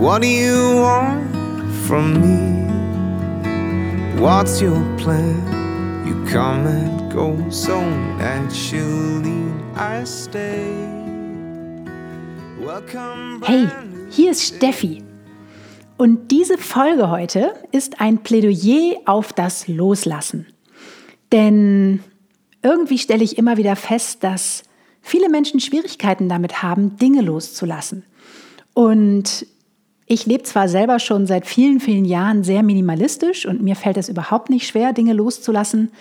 What do you want from me? What's your plan? You come and go so naturally. I stay. Welcome, Hey, hier ist Steffi. Und diese Folge heute ist ein Plädoyer auf das Loslassen. Denn irgendwie stelle ich immer wieder fest, dass viele Menschen Schwierigkeiten damit haben, Dinge loszulassen. Und ich lebe zwar selber schon seit vielen, vielen Jahren sehr minimalistisch und mir fällt es überhaupt nicht schwer, Dinge loszulassen,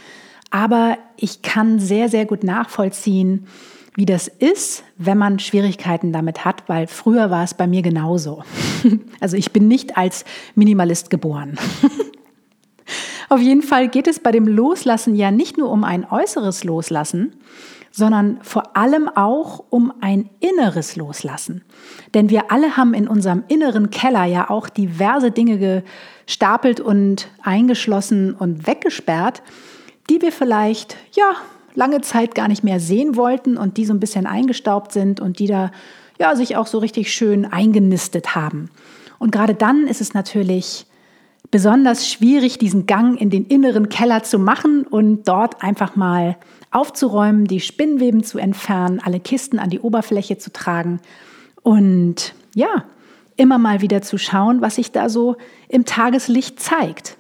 aber ich kann sehr, sehr gut nachvollziehen, wie das ist, wenn man Schwierigkeiten damit hat, weil früher war es bei mir genauso. Also ich bin nicht als Minimalist geboren. Auf jeden Fall geht es bei dem Loslassen ja nicht nur um ein äußeres Loslassen, sondern vor allem auch um ein inneres Loslassen. Denn wir alle haben in unserem inneren Keller ja auch diverse Dinge gestapelt und eingeschlossen und weggesperrt, die wir vielleicht, ja, lange Zeit gar nicht mehr sehen wollten und die so ein bisschen eingestaubt sind und die da ja sich auch so richtig schön eingenistet haben. Und gerade dann ist es natürlich besonders schwierig, diesen Gang in den inneren Keller zu machen und dort einfach mal aufzuräumen, die Spinnweben zu entfernen, alle Kisten an die Oberfläche zu tragen und ja, immer mal wieder zu schauen, was sich da so im Tageslicht zeigt.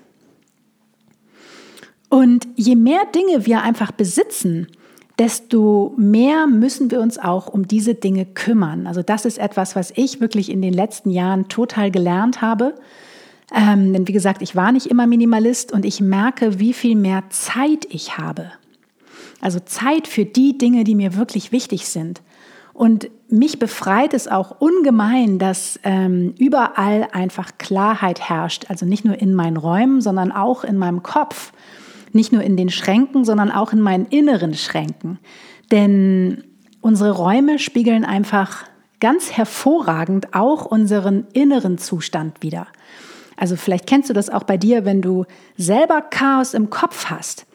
Und je mehr Dinge wir einfach besitzen, desto mehr müssen wir uns auch um diese Dinge kümmern. Also das ist etwas, was ich wirklich in den letzten Jahren total gelernt habe. Ähm, denn wie gesagt, ich war nicht immer Minimalist und ich merke, wie viel mehr Zeit ich habe. Also Zeit für die Dinge, die mir wirklich wichtig sind. Und mich befreit es auch ungemein, dass ähm, überall einfach Klarheit herrscht. Also nicht nur in meinen Räumen, sondern auch in meinem Kopf. Nicht nur in den Schränken, sondern auch in meinen inneren Schränken. Denn unsere Räume spiegeln einfach ganz hervorragend auch unseren inneren Zustand wider. Also vielleicht kennst du das auch bei dir, wenn du selber Chaos im Kopf hast,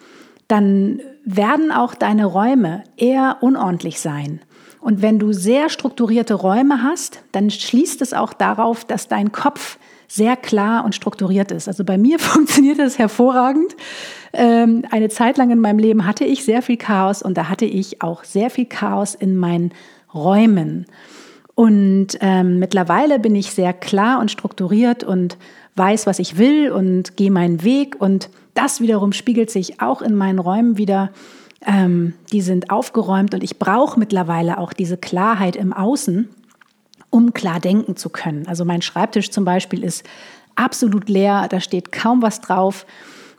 dann werden auch deine Räume eher unordentlich sein. Und wenn du sehr strukturierte Räume hast, dann schließt es auch darauf, dass dein Kopf sehr klar und strukturiert ist. Also bei mir funktioniert das hervorragend. Ähm, eine Zeit lang in meinem Leben hatte ich sehr viel Chaos und da hatte ich auch sehr viel Chaos in meinen Räumen. Und ähm, mittlerweile bin ich sehr klar und strukturiert und weiß, was ich will und gehe meinen Weg. Und das wiederum spiegelt sich auch in meinen Räumen wieder. Ähm, die sind aufgeräumt und ich brauche mittlerweile auch diese Klarheit im Außen, um klar denken zu können. Also mein Schreibtisch zum Beispiel ist absolut leer, da steht kaum was drauf.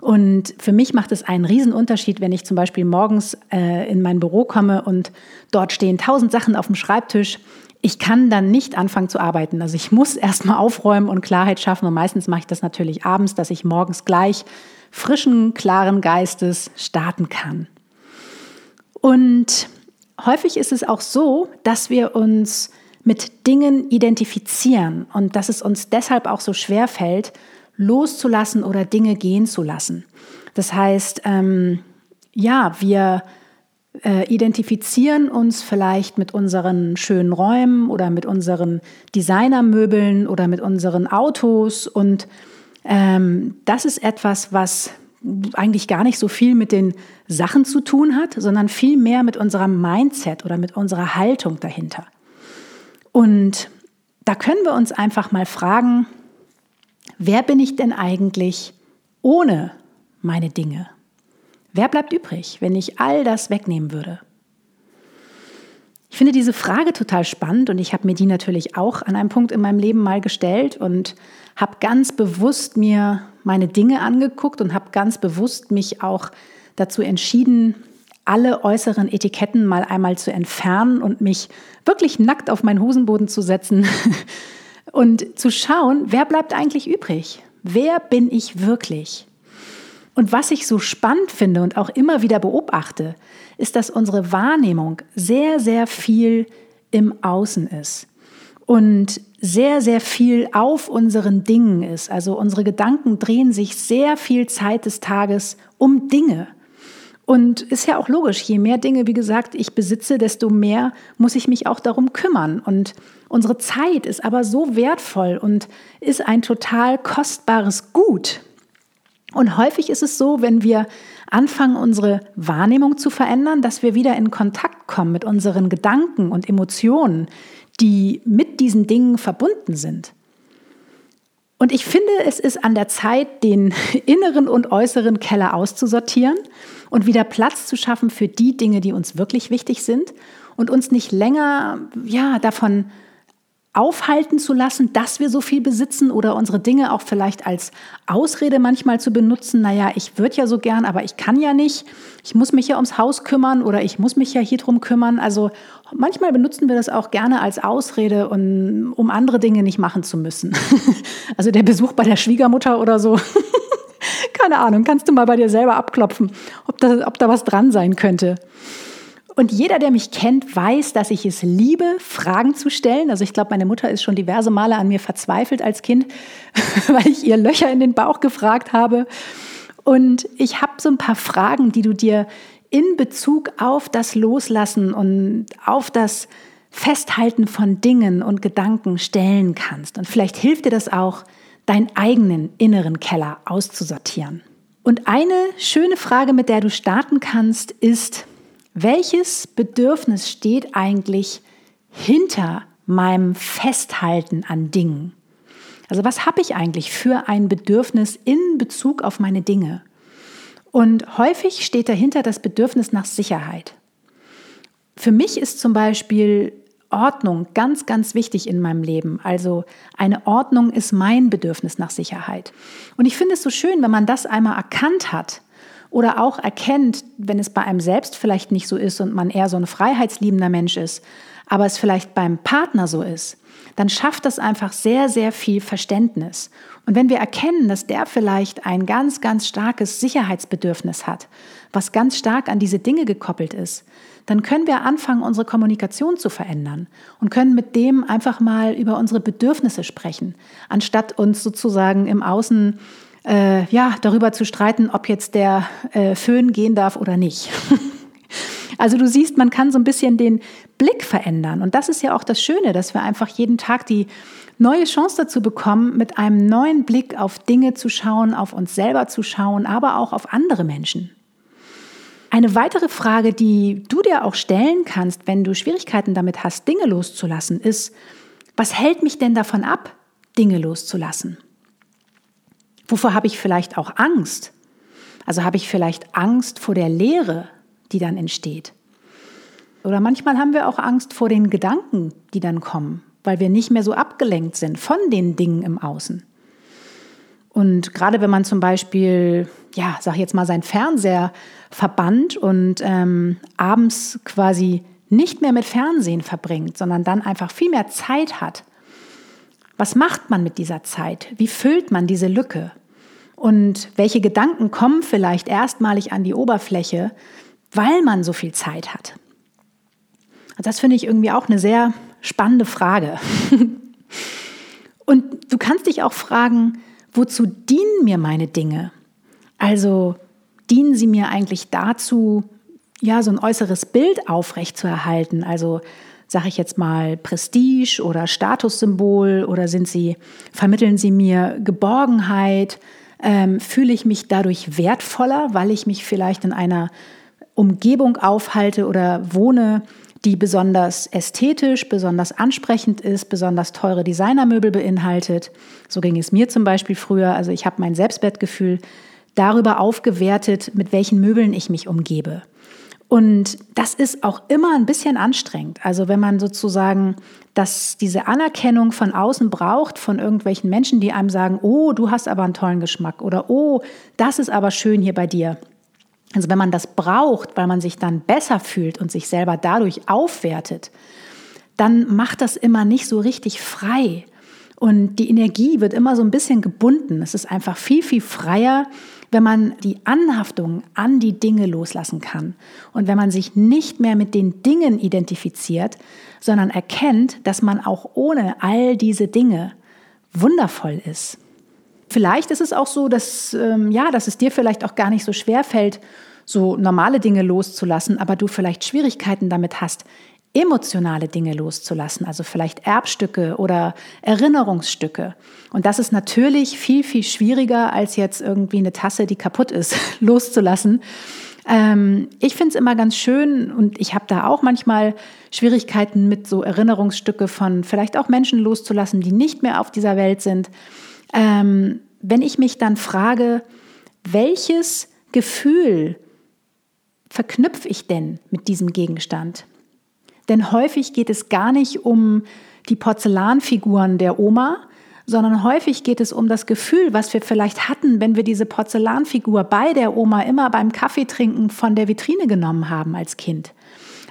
Und für mich macht es einen Unterschied, wenn ich zum Beispiel morgens äh, in mein Büro komme und dort stehen tausend Sachen auf dem Schreibtisch. Ich kann dann nicht anfangen zu arbeiten. Also ich muss erstmal aufräumen und Klarheit schaffen. Und meistens mache ich das natürlich abends, dass ich morgens gleich frischen, klaren Geistes starten kann. Und häufig ist es auch so, dass wir uns mit Dingen identifizieren und dass es uns deshalb auch so schwer fällt, loszulassen oder Dinge gehen zu lassen. Das heißt, ähm, ja, wir äh, identifizieren uns vielleicht mit unseren schönen Räumen oder mit unseren Designermöbeln oder mit unseren Autos und ähm, das ist etwas, was eigentlich gar nicht so viel mit den Sachen zu tun hat, sondern viel mehr mit unserem Mindset oder mit unserer Haltung dahinter. Und da können wir uns einfach mal fragen, wer bin ich denn eigentlich ohne meine Dinge? Wer bleibt übrig, wenn ich all das wegnehmen würde? Ich finde diese Frage total spannend und ich habe mir die natürlich auch an einem Punkt in meinem Leben mal gestellt und habe ganz bewusst mir meine Dinge angeguckt und habe ganz bewusst mich auch dazu entschieden, alle äußeren Etiketten mal einmal zu entfernen und mich wirklich nackt auf meinen Hosenboden zu setzen und zu schauen, wer bleibt eigentlich übrig? Wer bin ich wirklich? Und was ich so spannend finde und auch immer wieder beobachte, ist, dass unsere Wahrnehmung sehr, sehr viel im Außen ist und sehr, sehr viel auf unseren Dingen ist. Also unsere Gedanken drehen sich sehr viel Zeit des Tages um Dinge. Und ist ja auch logisch, je mehr Dinge, wie gesagt, ich besitze, desto mehr muss ich mich auch darum kümmern. Und unsere Zeit ist aber so wertvoll und ist ein total kostbares Gut. Und häufig ist es so, wenn wir anfangen, unsere Wahrnehmung zu verändern, dass wir wieder in Kontakt kommen mit unseren Gedanken und Emotionen, die mit diesen Dingen verbunden sind. Und ich finde, es ist an der Zeit, den inneren und äußeren Keller auszusortieren und wieder Platz zu schaffen für die Dinge, die uns wirklich wichtig sind und uns nicht länger ja, davon aufhalten zu lassen, dass wir so viel besitzen oder unsere Dinge auch vielleicht als Ausrede manchmal zu benutzen. Naja, ich würde ja so gern, aber ich kann ja nicht. Ich muss mich ja ums Haus kümmern oder ich muss mich ja hier drum kümmern. Also manchmal benutzen wir das auch gerne als Ausrede, um, um andere Dinge nicht machen zu müssen. also der Besuch bei der Schwiegermutter oder so. Keine Ahnung, kannst du mal bei dir selber abklopfen, ob da, ob da was dran sein könnte. Und jeder, der mich kennt, weiß, dass ich es liebe, Fragen zu stellen. Also ich glaube, meine Mutter ist schon diverse Male an mir verzweifelt als Kind, weil ich ihr Löcher in den Bauch gefragt habe. Und ich habe so ein paar Fragen, die du dir in Bezug auf das Loslassen und auf das Festhalten von Dingen und Gedanken stellen kannst. Und vielleicht hilft dir das auch, deinen eigenen inneren Keller auszusortieren. Und eine schöne Frage, mit der du starten kannst, ist, welches Bedürfnis steht eigentlich hinter meinem Festhalten an Dingen? Also was habe ich eigentlich für ein Bedürfnis in Bezug auf meine Dinge? Und häufig steht dahinter das Bedürfnis nach Sicherheit. Für mich ist zum Beispiel Ordnung ganz, ganz wichtig in meinem Leben. Also eine Ordnung ist mein Bedürfnis nach Sicherheit. Und ich finde es so schön, wenn man das einmal erkannt hat oder auch erkennt, wenn es bei einem selbst vielleicht nicht so ist und man eher so ein freiheitsliebender Mensch ist, aber es vielleicht beim Partner so ist, dann schafft das einfach sehr, sehr viel Verständnis. Und wenn wir erkennen, dass der vielleicht ein ganz, ganz starkes Sicherheitsbedürfnis hat, was ganz stark an diese Dinge gekoppelt ist, dann können wir anfangen, unsere Kommunikation zu verändern und können mit dem einfach mal über unsere Bedürfnisse sprechen, anstatt uns sozusagen im Außen äh, ja, darüber zu streiten, ob jetzt der äh, Föhn gehen darf oder nicht. also du siehst, man kann so ein bisschen den Blick verändern. Und das ist ja auch das Schöne, dass wir einfach jeden Tag die neue Chance dazu bekommen, mit einem neuen Blick auf Dinge zu schauen, auf uns selber zu schauen, aber auch auf andere Menschen. Eine weitere Frage, die du dir auch stellen kannst, wenn du Schwierigkeiten damit hast, Dinge loszulassen, ist, was hält mich denn davon ab, Dinge loszulassen? Wovor habe ich vielleicht auch Angst? Also habe ich vielleicht Angst vor der Leere, die dann entsteht? Oder manchmal haben wir auch Angst vor den Gedanken, die dann kommen, weil wir nicht mehr so abgelenkt sind von den Dingen im Außen. Und gerade wenn man zum Beispiel, ja, sag jetzt mal, sein Fernseher verbannt und ähm, abends quasi nicht mehr mit Fernsehen verbringt, sondern dann einfach viel mehr Zeit hat was macht man mit dieser Zeit? Wie füllt man diese Lücke? Und welche Gedanken kommen vielleicht erstmalig an die Oberfläche, weil man so viel Zeit hat? Das finde ich irgendwie auch eine sehr spannende Frage. Und du kannst dich auch fragen, wozu dienen mir meine Dinge? Also dienen sie mir eigentlich dazu, ja, so ein äußeres Bild aufrechtzuerhalten? Also sage ich jetzt mal, Prestige oder Statussymbol oder sind sie, vermitteln sie mir Geborgenheit? Ähm, fühle ich mich dadurch wertvoller, weil ich mich vielleicht in einer Umgebung aufhalte oder wohne, die besonders ästhetisch, besonders ansprechend ist, besonders teure Designermöbel beinhaltet. So ging es mir zum Beispiel früher. Also ich habe mein Selbstwertgefühl darüber aufgewertet, mit welchen Möbeln ich mich umgebe. Und das ist auch immer ein bisschen anstrengend. Also wenn man sozusagen dass diese Anerkennung von außen braucht, von irgendwelchen Menschen, die einem sagen, oh, du hast aber einen tollen Geschmack oder oh, das ist aber schön hier bei dir. Also wenn man das braucht, weil man sich dann besser fühlt und sich selber dadurch aufwertet, dann macht das immer nicht so richtig frei. Und die Energie wird immer so ein bisschen gebunden. Es ist einfach viel, viel freier, wenn man die Anhaftung an die Dinge loslassen kann und wenn man sich nicht mehr mit den Dingen identifiziert, sondern erkennt, dass man auch ohne all diese Dinge wundervoll ist. Vielleicht ist es auch so, dass, ähm, ja, dass es dir vielleicht auch gar nicht so schwer fällt, so normale Dinge loszulassen, aber du vielleicht Schwierigkeiten damit hast, emotionale Dinge loszulassen, also vielleicht Erbstücke oder Erinnerungsstücke. Und das ist natürlich viel, viel schwieriger, als jetzt irgendwie eine Tasse, die kaputt ist, loszulassen. Ähm, ich finde es immer ganz schön und ich habe da auch manchmal Schwierigkeiten mit so Erinnerungsstücke von vielleicht auch Menschen loszulassen, die nicht mehr auf dieser Welt sind. Ähm, wenn ich mich dann frage, welches Gefühl verknüpfe ich denn mit diesem Gegenstand? Denn häufig geht es gar nicht um die Porzellanfiguren der Oma, sondern häufig geht es um das Gefühl, was wir vielleicht hatten, wenn wir diese Porzellanfigur bei der Oma immer beim Kaffeetrinken von der Vitrine genommen haben als Kind.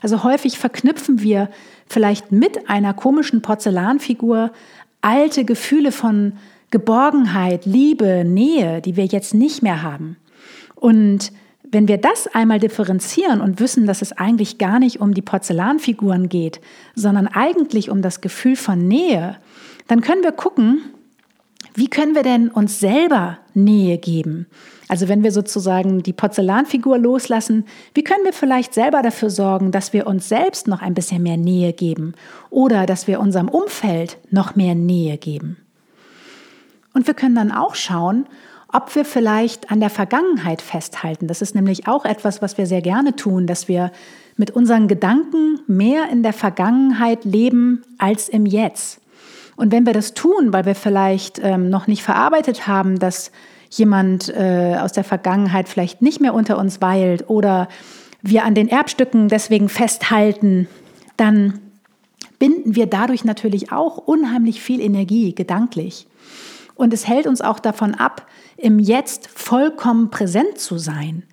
Also häufig verknüpfen wir vielleicht mit einer komischen Porzellanfigur alte Gefühle von Geborgenheit, Liebe, Nähe, die wir jetzt nicht mehr haben. Und wenn wir das einmal differenzieren und wissen, dass es eigentlich gar nicht um die Porzellanfiguren geht, sondern eigentlich um das Gefühl von Nähe, dann können wir gucken, wie können wir denn uns selber Nähe geben? Also wenn wir sozusagen die Porzellanfigur loslassen, wie können wir vielleicht selber dafür sorgen, dass wir uns selbst noch ein bisschen mehr Nähe geben oder dass wir unserem Umfeld noch mehr Nähe geben? Und wir können dann auch schauen, ob wir vielleicht an der Vergangenheit festhalten. Das ist nämlich auch etwas, was wir sehr gerne tun, dass wir mit unseren Gedanken mehr in der Vergangenheit leben als im Jetzt. Und wenn wir das tun, weil wir vielleicht ähm, noch nicht verarbeitet haben, dass jemand äh, aus der Vergangenheit vielleicht nicht mehr unter uns weilt oder wir an den Erbstücken deswegen festhalten, dann binden wir dadurch natürlich auch unheimlich viel Energie gedanklich. Und es hält uns auch davon ab, im Jetzt vollkommen präsent zu sein.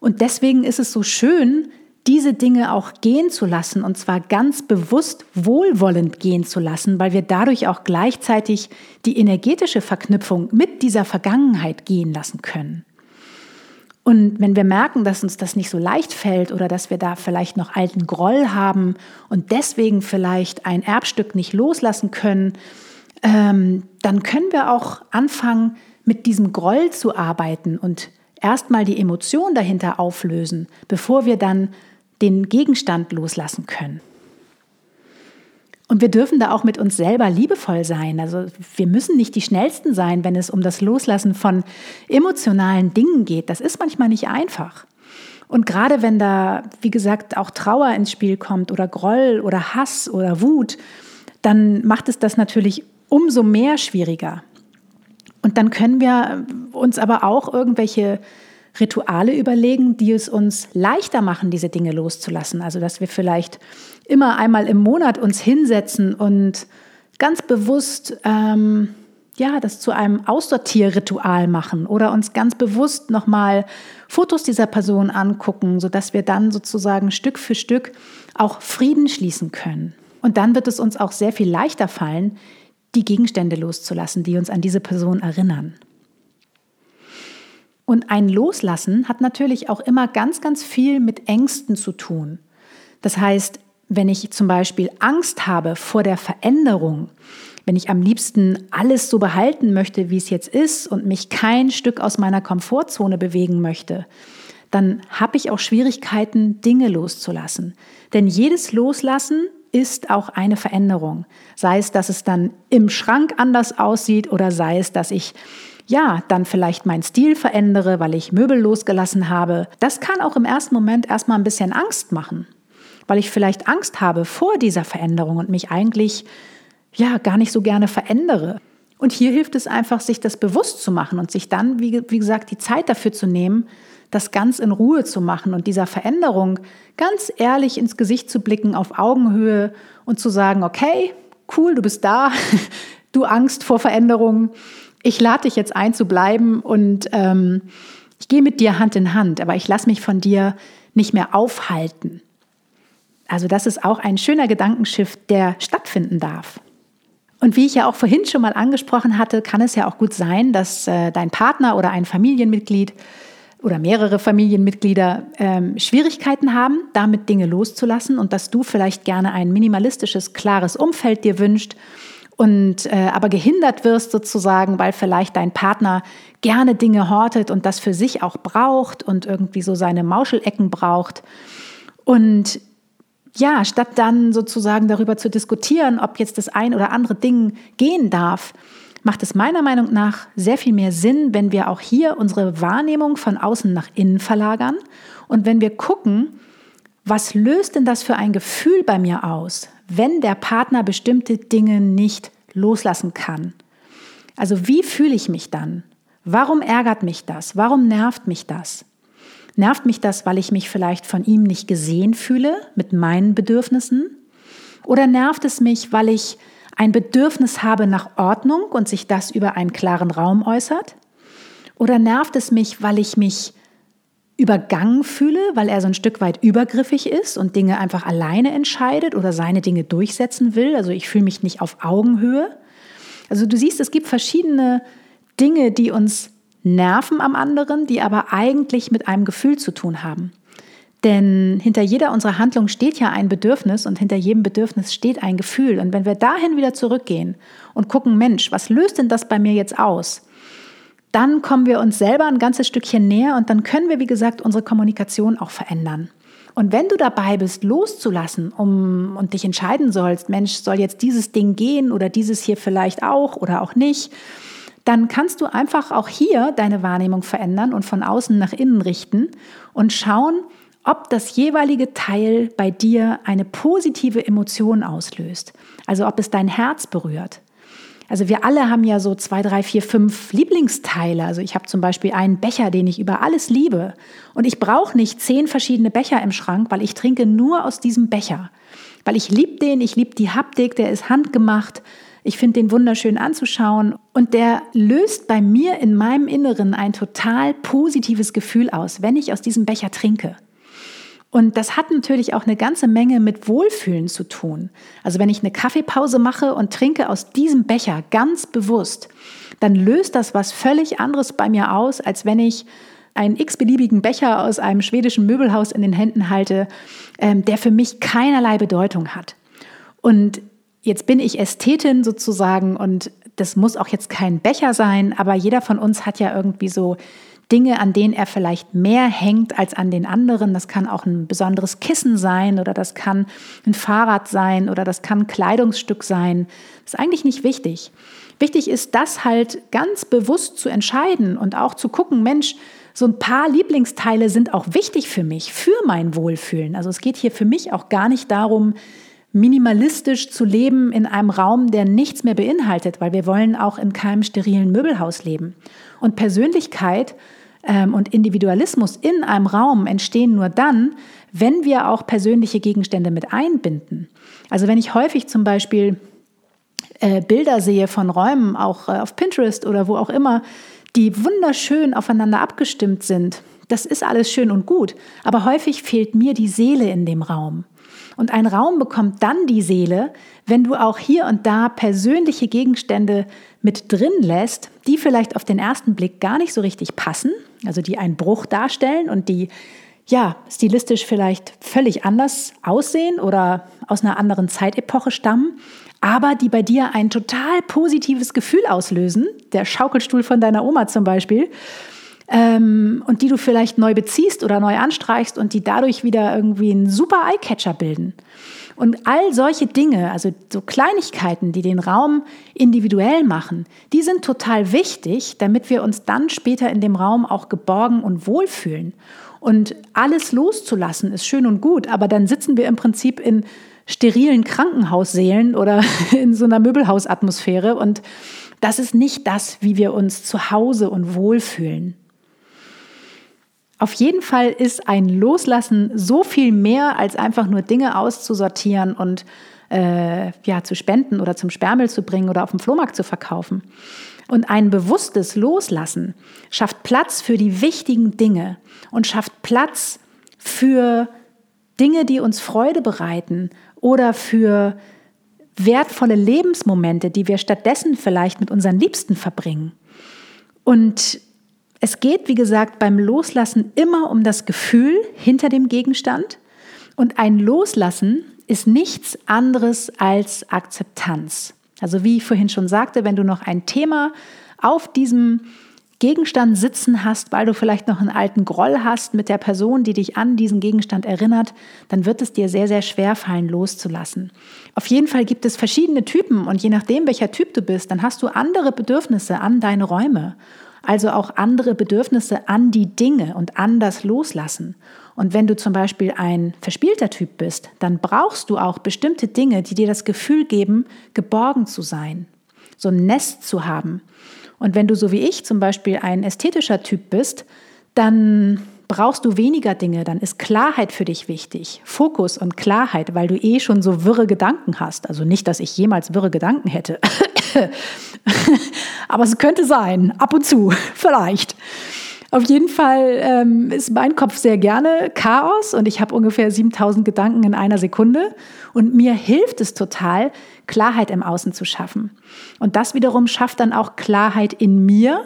Und deswegen ist es so schön, diese Dinge auch gehen zu lassen und zwar ganz bewusst wohlwollend gehen zu lassen, weil wir dadurch auch gleichzeitig die energetische Verknüpfung mit dieser Vergangenheit gehen lassen können. Und wenn wir merken, dass uns das nicht so leicht fällt oder dass wir da vielleicht noch alten Groll haben und deswegen vielleicht ein Erbstück nicht loslassen können, ähm, dann können wir auch anfangen, mit diesem Groll zu arbeiten und erstmal die Emotion dahinter auflösen, bevor wir dann den Gegenstand loslassen können. Und wir dürfen da auch mit uns selber liebevoll sein. Also wir müssen nicht die Schnellsten sein, wenn es um das Loslassen von emotionalen Dingen geht. Das ist manchmal nicht einfach. Und gerade wenn da, wie gesagt, auch Trauer ins Spiel kommt oder Groll oder Hass oder Wut, dann macht es das natürlich umso mehr schwieriger. Und dann können wir uns aber auch irgendwelche Rituale überlegen, die es uns leichter machen, diese Dinge loszulassen. Also dass wir vielleicht immer einmal im Monat uns hinsetzen und ganz bewusst ähm, ja, das zu einem Aussortierritual machen oder uns ganz bewusst nochmal Fotos dieser Person angucken, sodass wir dann sozusagen Stück für Stück auch Frieden schließen können. Und dann wird es uns auch sehr viel leichter fallen, die Gegenstände loszulassen, die uns an diese Person erinnern. Und ein Loslassen hat natürlich auch immer ganz, ganz viel mit Ängsten zu tun. Das heißt, wenn ich zum Beispiel Angst habe vor der Veränderung, wenn ich am liebsten alles so behalten möchte, wie es jetzt ist und mich kein Stück aus meiner Komfortzone bewegen möchte, dann habe ich auch Schwierigkeiten, Dinge loszulassen. Denn jedes Loslassen ist auch eine Veränderung. Sei es, dass es dann im Schrank anders aussieht oder sei es, dass ich ja, dann vielleicht meinen Stil verändere, weil ich Möbel losgelassen habe. Das kann auch im ersten Moment erstmal ein bisschen Angst machen, weil ich vielleicht Angst habe vor dieser Veränderung und mich eigentlich ja gar nicht so gerne verändere. Und hier hilft es einfach, sich das bewusst zu machen und sich dann, wie, wie gesagt, die Zeit dafür zu nehmen, das ganz in Ruhe zu machen und dieser Veränderung ganz ehrlich ins Gesicht zu blicken, auf Augenhöhe und zu sagen, okay, cool, du bist da, du Angst vor Veränderungen, ich lade dich jetzt ein zu bleiben und ähm, Ich gehe mit dir Hand in Hand, aber ich lasse mich von dir nicht mehr aufhalten. Also das ist auch ein schöner Gedankenschiff, der stattfinden darf. Und wie ich ja auch vorhin schon mal angesprochen hatte, kann es ja auch gut sein, dass äh, dein Partner oder ein Familienmitglied oder mehrere Familienmitglieder ähm, Schwierigkeiten haben, damit Dinge loszulassen und dass du vielleicht gerne ein minimalistisches, klares Umfeld dir wünscht und äh, aber gehindert wirst sozusagen, weil vielleicht dein Partner gerne Dinge hortet und das für sich auch braucht und irgendwie so seine Mauschelecken braucht. Und ja, statt dann sozusagen darüber zu diskutieren, ob jetzt das ein oder andere Ding gehen darf, macht es meiner Meinung nach sehr viel mehr Sinn, wenn wir auch hier unsere Wahrnehmung von außen nach innen verlagern und wenn wir gucken, was löst denn das für ein Gefühl bei mir aus, wenn der Partner bestimmte Dinge nicht loslassen kann? Also wie fühle ich mich dann? Warum ärgert mich das? Warum nervt mich das? Nervt mich das, weil ich mich vielleicht von ihm nicht gesehen fühle mit meinen Bedürfnissen? Oder nervt es mich, weil ich ein Bedürfnis habe nach Ordnung und sich das über einen klaren Raum äußert? Oder nervt es mich, weil ich mich übergangen fühle, weil er so ein Stück weit übergriffig ist und Dinge einfach alleine entscheidet oder seine Dinge durchsetzen will? Also ich fühle mich nicht auf Augenhöhe. Also du siehst, es gibt verschiedene Dinge, die uns nerven am anderen, die aber eigentlich mit einem Gefühl zu tun haben. Denn hinter jeder unserer Handlung steht ja ein Bedürfnis und hinter jedem Bedürfnis steht ein Gefühl. Und wenn wir dahin wieder zurückgehen und gucken, Mensch, was löst denn das bei mir jetzt aus? Dann kommen wir uns selber ein ganzes Stückchen näher und dann können wir, wie gesagt, unsere Kommunikation auch verändern. Und wenn du dabei bist, loszulassen um, und dich entscheiden sollst, Mensch, soll jetzt dieses Ding gehen oder dieses hier vielleicht auch oder auch nicht, dann kannst du einfach auch hier deine Wahrnehmung verändern und von außen nach innen richten und schauen, ob das jeweilige Teil bei dir eine positive Emotion auslöst. Also ob es dein Herz berührt. Also wir alle haben ja so zwei, drei, vier, fünf Lieblingsteile. Also ich habe zum Beispiel einen Becher, den ich über alles liebe. Und ich brauche nicht zehn verschiedene Becher im Schrank, weil ich trinke nur aus diesem Becher. Weil ich liebe den, ich liebe die Haptik, der ist handgemacht. Ich finde den wunderschön anzuschauen und der löst bei mir in meinem Inneren ein total positives Gefühl aus, wenn ich aus diesem Becher trinke. Und das hat natürlich auch eine ganze Menge mit Wohlfühlen zu tun. Also wenn ich eine Kaffeepause mache und trinke aus diesem Becher ganz bewusst, dann löst das was völlig anderes bei mir aus, als wenn ich einen x-beliebigen Becher aus einem schwedischen Möbelhaus in den Händen halte, ähm, der für mich keinerlei Bedeutung hat. Und Jetzt bin ich Ästhetin sozusagen und das muss auch jetzt kein Becher sein, aber jeder von uns hat ja irgendwie so Dinge, an denen er vielleicht mehr hängt als an den anderen. Das kann auch ein besonderes Kissen sein oder das kann ein Fahrrad sein oder das kann ein Kleidungsstück sein. Das ist eigentlich nicht wichtig. Wichtig ist, das halt ganz bewusst zu entscheiden und auch zu gucken, Mensch, so ein paar Lieblingsteile sind auch wichtig für mich, für mein Wohlfühlen. Also es geht hier für mich auch gar nicht darum, minimalistisch zu leben in einem Raum, der nichts mehr beinhaltet, weil wir wollen auch in keinem sterilen Möbelhaus leben. Und Persönlichkeit ähm, und Individualismus in einem Raum entstehen nur dann, wenn wir auch persönliche Gegenstände mit einbinden. Also wenn ich häufig zum Beispiel äh, Bilder sehe von Räumen, auch äh, auf Pinterest oder wo auch immer, die wunderschön aufeinander abgestimmt sind, das ist alles schön und gut, aber häufig fehlt mir die Seele in dem Raum. Und ein Raum bekommt dann die Seele, wenn du auch hier und da persönliche Gegenstände mit drin lässt, die vielleicht auf den ersten Blick gar nicht so richtig passen, also die einen Bruch darstellen und die ja, stilistisch vielleicht völlig anders aussehen oder aus einer anderen Zeitepoche stammen, aber die bei dir ein total positives Gefühl auslösen, der Schaukelstuhl von deiner Oma zum Beispiel, ähm, und die du vielleicht neu beziehst oder neu anstreichst und die dadurch wieder irgendwie einen super Eyecatcher bilden. Und all solche Dinge, also so Kleinigkeiten, die den Raum individuell machen, die sind total wichtig, damit wir uns dann später in dem Raum auch geborgen und wohlfühlen. Und alles loszulassen ist schön und gut, aber dann sitzen wir im Prinzip in sterilen Krankenhaussälen oder in so einer Möbelhausatmosphäre und das ist nicht das, wie wir uns zu Hause und wohlfühlen. Auf jeden Fall ist ein Loslassen so viel mehr als einfach nur Dinge auszusortieren und äh, ja, zu spenden oder zum Sperrmüll zu bringen oder auf dem Flohmarkt zu verkaufen. Und ein bewusstes Loslassen schafft Platz für die wichtigen Dinge und schafft Platz für Dinge, die uns Freude bereiten oder für wertvolle Lebensmomente, die wir stattdessen vielleicht mit unseren Liebsten verbringen. Und es geht, wie gesagt, beim Loslassen immer um das Gefühl hinter dem Gegenstand. Und ein Loslassen ist nichts anderes als Akzeptanz. Also wie ich vorhin schon sagte, wenn du noch ein Thema auf diesem Gegenstand sitzen hast, weil du vielleicht noch einen alten Groll hast mit der Person, die dich an diesen Gegenstand erinnert, dann wird es dir sehr, sehr schwer fallen, loszulassen. Auf jeden Fall gibt es verschiedene Typen und je nachdem, welcher Typ du bist, dann hast du andere Bedürfnisse an deine Räume, also auch andere Bedürfnisse an die Dinge und an das Loslassen. Und wenn du zum Beispiel ein verspielter Typ bist, dann brauchst du auch bestimmte Dinge, die dir das Gefühl geben, geborgen zu sein, so ein Nest zu haben. Und wenn du so wie ich zum Beispiel ein ästhetischer Typ bist, dann brauchst du weniger Dinge, dann ist Klarheit für dich wichtig. Fokus und Klarheit, weil du eh schon so wirre Gedanken hast. Also nicht, dass ich jemals wirre Gedanken hätte. Aber es könnte sein, ab und zu, vielleicht. Auf jeden Fall ähm, ist mein Kopf sehr gerne Chaos und ich habe ungefähr 7000 Gedanken in einer Sekunde. Und mir hilft es total, Klarheit im Außen zu schaffen. Und das wiederum schafft dann auch Klarheit in mir.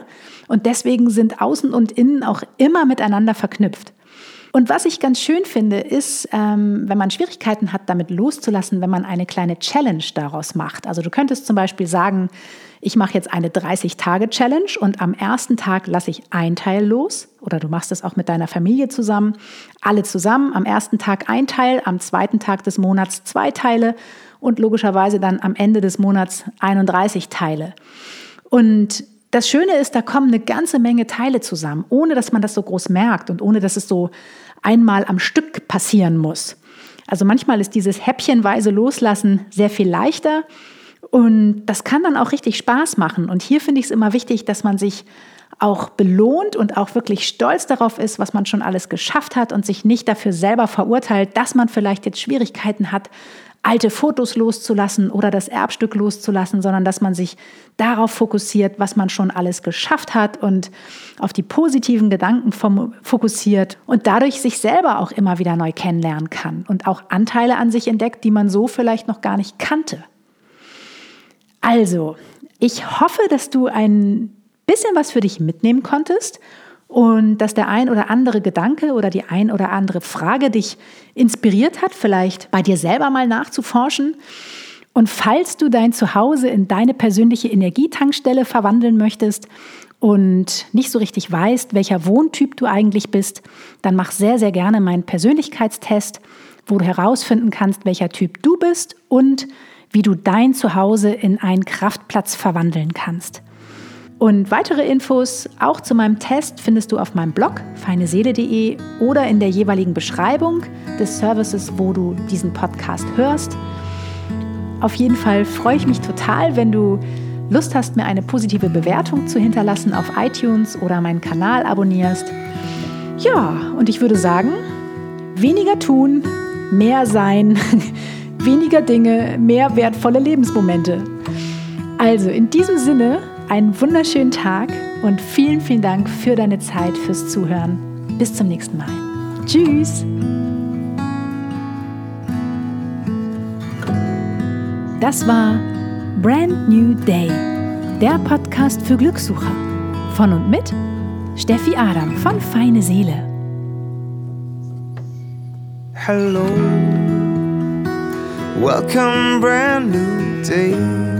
Und deswegen sind Außen und Innen auch immer miteinander verknüpft. Und was ich ganz schön finde, ist, ähm, wenn man Schwierigkeiten hat, damit loszulassen, wenn man eine kleine Challenge daraus macht. Also du könntest zum Beispiel sagen, ich mache jetzt eine 30-Tage-Challenge und am ersten Tag lasse ich ein Teil los. Oder du machst es auch mit deiner Familie zusammen. Alle zusammen. Am ersten Tag ein Teil, am zweiten Tag des Monats zwei Teile und logischerweise dann am Ende des Monats 31 Teile. Und das Schöne ist, da kommen eine ganze Menge Teile zusammen, ohne dass man das so groß merkt und ohne dass es so einmal am Stück passieren muss. Also manchmal ist dieses häppchenweise Loslassen sehr viel leichter und das kann dann auch richtig Spaß machen. Und hier finde ich es immer wichtig, dass man sich auch belohnt und auch wirklich stolz darauf ist, was man schon alles geschafft hat und sich nicht dafür selber verurteilt, dass man vielleicht jetzt Schwierigkeiten hat, alte Fotos loszulassen oder das Erbstück loszulassen, sondern dass man sich darauf fokussiert, was man schon alles geschafft hat und auf die positiven Gedanken fokussiert und dadurch sich selber auch immer wieder neu kennenlernen kann und auch Anteile an sich entdeckt, die man so vielleicht noch gar nicht kannte. Also, ich hoffe, dass du ein bisschen was für dich mitnehmen konntest und dass der ein oder andere Gedanke oder die ein oder andere Frage dich inspiriert hat, vielleicht bei dir selber mal nachzuforschen. Und falls du dein Zuhause in deine persönliche Energietankstelle verwandeln möchtest und nicht so richtig weißt, welcher Wohntyp du eigentlich bist, dann mach sehr, sehr gerne meinen Persönlichkeitstest, wo du herausfinden kannst, welcher Typ du bist und wie du dein Zuhause in einen Kraftplatz verwandeln kannst. Und weitere Infos auch zu meinem Test findest du auf meinem Blog feineseele.de oder in der jeweiligen Beschreibung des Services, wo du diesen Podcast hörst. Auf jeden Fall freue ich mich total, wenn du Lust hast, mir eine positive Bewertung zu hinterlassen auf iTunes oder meinen Kanal abonnierst. Ja, und ich würde sagen, weniger tun, mehr sein, weniger Dinge, mehr wertvolle Lebensmomente. Also in diesem Sinne einen wunderschönen Tag und vielen, vielen Dank für deine Zeit, fürs Zuhören. Bis zum nächsten Mal. Tschüss! Das war Brand New Day, der Podcast für Glückssucher. Von und mit Steffi Adam von Feine Seele. Hello, welcome, brand new day.